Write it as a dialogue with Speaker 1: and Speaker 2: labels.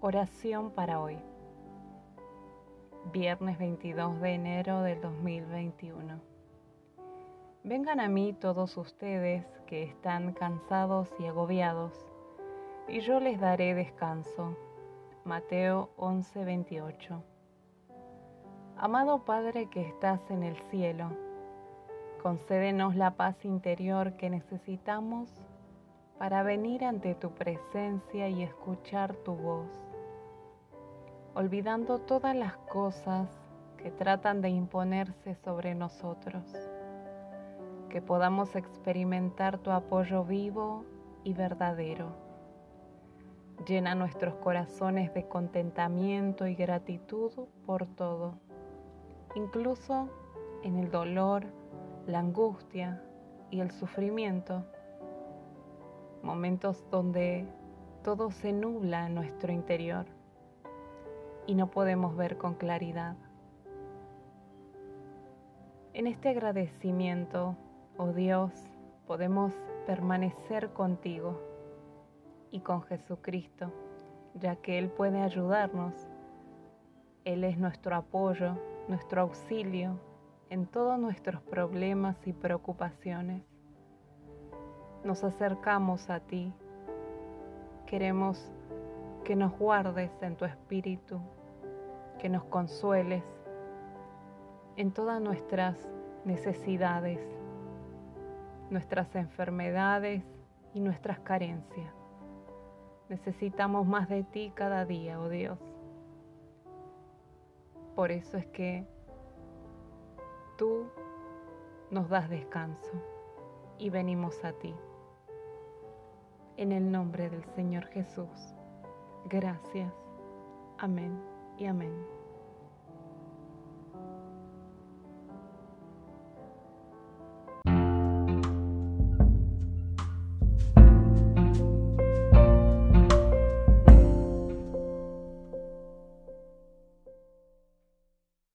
Speaker 1: Oración para hoy. Viernes 22 de enero del 2021. Vengan a mí todos ustedes que están cansados y agobiados, y yo les daré descanso. Mateo 11:28. Amado Padre que estás en el cielo, concédenos la paz interior que necesitamos para venir ante tu presencia y escuchar tu voz, olvidando todas las cosas que tratan de imponerse sobre nosotros, que podamos experimentar tu apoyo vivo y verdadero. Llena nuestros corazones de contentamiento y gratitud por todo, incluso en el dolor, la angustia y el sufrimiento. Momentos donde todo se nubla en nuestro interior y no podemos ver con claridad. En este agradecimiento, oh Dios, podemos permanecer contigo y con Jesucristo, ya que Él puede ayudarnos. Él es nuestro apoyo, nuestro auxilio en todos nuestros problemas y preocupaciones nos acercamos a ti. Queremos que nos guardes en tu espíritu, que nos consueles en todas nuestras necesidades, nuestras enfermedades y nuestras carencias. Necesitamos más de ti cada día, oh Dios. Por eso es que tú nos das descanso y venimos a ti. En el nombre del Señor Jesús. Gracias. Amén y amén.